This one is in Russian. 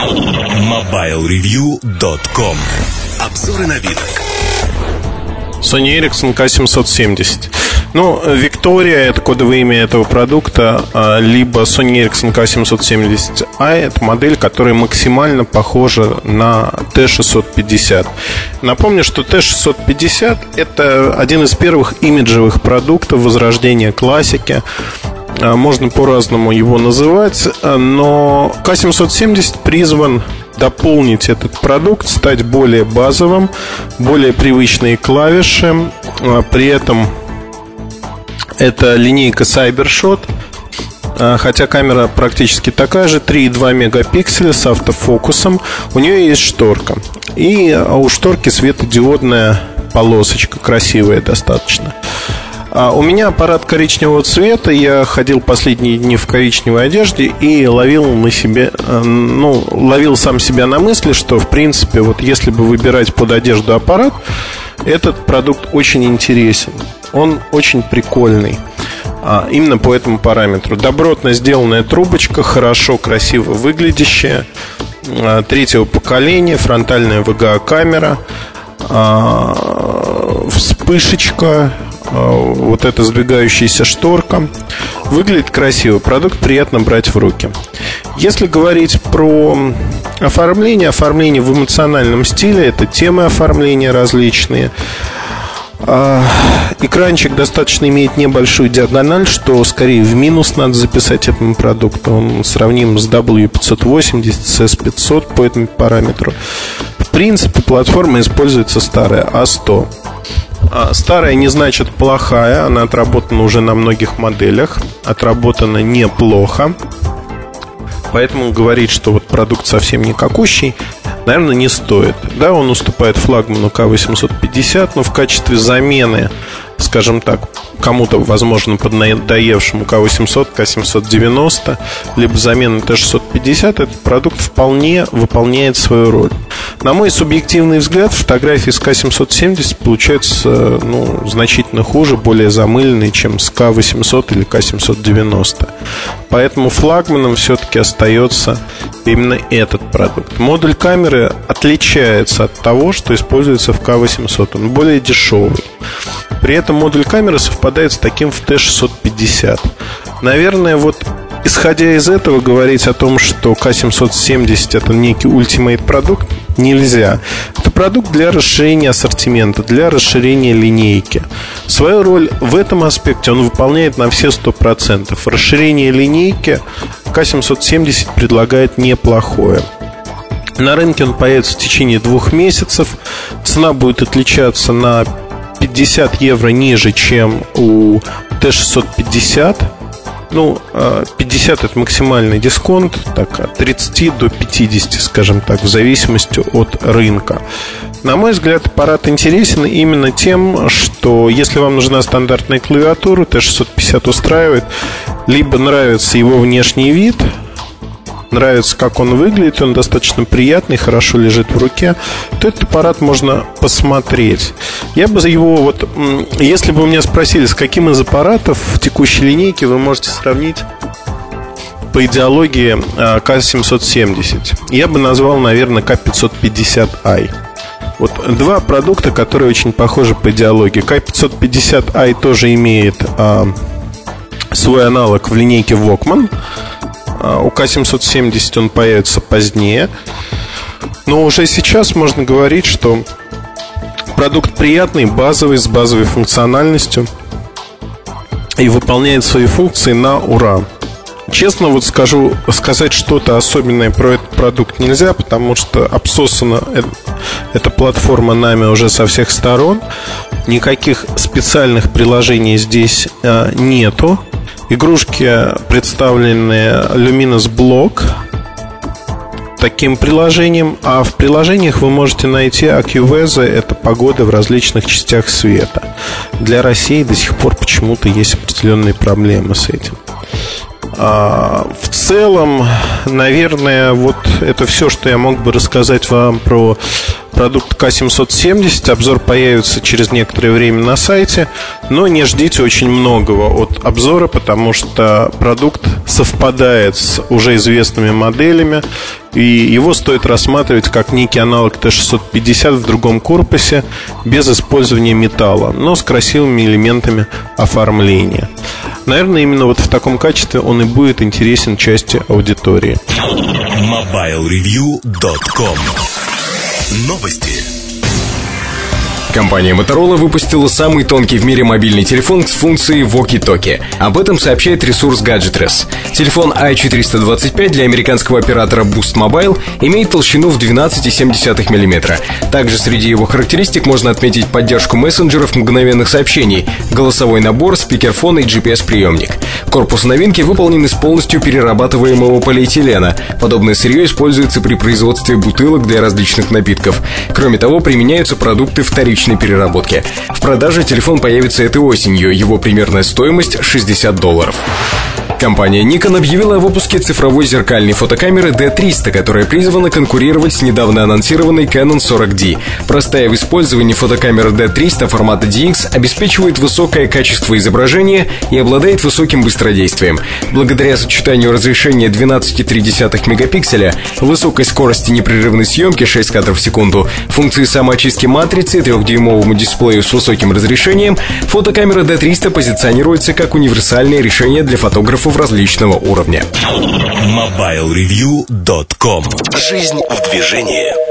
MobileReview.com Обзоры на вид. Sony Ericsson K770. Ну, Виктория — это кодовое имя этого продукта, а, либо Sony Ericsson K770i — это модель, которая максимально похожа на T650. Напомню, что T650 — это один из первых имиджевых продуктов возрождения классики. А, можно по-разному его называть, но K770 призван дополнить этот продукт, стать более базовым, более привычные клавиши. А, при этом это линейка CyberShot, а, хотя камера практически такая же, 3,2 мегапикселя с автофокусом. У нее есть шторка. И у шторки светодиодная полосочка, красивая достаточно. А у меня аппарат коричневого цвета. Я ходил последние дни в коричневой одежде и ловил на себе, э, ну, ловил сам себя на мысли, что, в принципе, вот если бы выбирать под одежду аппарат, этот продукт очень интересен. Он очень прикольный. А, именно по этому параметру. Добротно сделанная трубочка, хорошо, красиво выглядящая. А, третьего поколения, фронтальная VGA-камера, а, вспышечка, вот эта сдвигающаяся шторка. Выглядит красиво, продукт приятно брать в руки. Если говорить про оформление, оформление в эмоциональном стиле, это темы оформления различные. А, экранчик достаточно имеет небольшую диагональ, что скорее в минус надо записать этому продукту. Он сравним с W580, с S500 по этому параметру. В принципе, платформа используется старая А100. А, старая не значит плохая, она отработана уже на многих моделях, отработана неплохо. Поэтому говорить, что вот продукт совсем никакущий, наверное, не стоит. Да, он уступает флагману К850, но в качестве замены скажем так, кому-то, возможно, поднадоевшему К800, К790, либо замена Т650, этот продукт вполне выполняет свою роль. На мой субъективный взгляд, фотографии с К770 получаются ну, значительно хуже, более замыленные, чем с К800 или К790. Поэтому флагманом все-таки остается именно этот продукт. Модуль камеры отличается от того, что используется в К800. Он более дешевый. При этом модуль камеры совпадает с таким в T650. Наверное, вот исходя из этого говорить о том, что К770 это некий ультимейт продукт, нельзя. Это продукт для расширения ассортимента, для расширения линейки. Свою роль в этом аспекте он выполняет на все 100%. Расширение линейки К770 предлагает неплохое. На рынке он появится в течение двух месяцев. Цена будет отличаться на 50 евро ниже, чем у Т650. Ну, 50 а, это максимальный дисконт, так, от 30 до 50, скажем так, в зависимости от рынка. На мой взгляд, аппарат интересен именно тем, что если вам нужна стандартная клавиатура, Т650 устраивает, либо нравится его внешний вид, нравится, как он выглядит, он достаточно приятный, хорошо лежит в руке, то этот аппарат можно посмотреть. Я бы его вот, если бы вы меня спросили, с каким из аппаратов в текущей линейке вы можете сравнить по идеологии К770, а, я бы назвал, наверное, К550i. Вот два продукта, которые очень похожи по идеологии. К550i тоже имеет а, свой аналог в линейке Walkman. А, у К770 он появится позднее. Но уже сейчас можно говорить, что продукт приятный, базовый, с базовой функциональностью и выполняет свои функции на ура. Честно вот скажу, сказать что-то особенное про этот продукт нельзя, потому что обсосана эта платформа нами уже со всех сторон. Никаких специальных приложений здесь а, нету. Игрушки представлены Luminous Block таким приложением, а в приложениях вы можете найти AccuWeather, это погода в различных частях света. Для России до сих пор почему-то есть определенные проблемы с этим. А, в целом, наверное, вот это все, что я мог бы рассказать вам про продукт К770. Обзор появится через некоторое время на сайте, но не ждите очень многого от обзора, потому что продукт совпадает с уже известными моделями, и его стоит рассматривать как некий аналог Т-650 в другом корпусе, без использования металла, но с красивыми элементами оформления. Наверное, именно вот в таком качестве он и будет интересен части аудитории. MobileReview.com Новости. Компания Motorola выпустила самый тонкий в мире мобильный телефон с функцией Walkie-Talkie. Об этом сообщает ресурс Gadgetress. Телефон i425 для американского оператора Boost Mobile имеет толщину в 12,7 мм. Также среди его характеристик можно отметить поддержку мессенджеров мгновенных сообщений, голосовой набор, спикерфон и GPS-приемник. Корпус новинки выполнен из полностью перерабатываемого полиэтилена. Подобное сырье используется при производстве бутылок для различных напитков. Кроме того, применяются продукты вторичной вторичной переработки. В продаже телефон появится этой осенью, его примерная стоимость 60 долларов. Компания Nikon объявила о выпуске цифровой зеркальной фотокамеры D300, которая призвана конкурировать с недавно анонсированной Canon 40D. Простая в использовании фотокамера D300 формата DX обеспечивает высокое качество изображения и обладает высоким быстродействием. Благодаря сочетанию разрешения 12,3 мегапикселя, высокой скорости непрерывной съемки 6 кадров в секунду, функции самоочистки матрицы, 3-дюймовому дисплею с высоким разрешением, фотокамера D300 позиционируется как универсальное решение для фотографов фотографов различного уровня. MobileReview.com Жизнь в движении.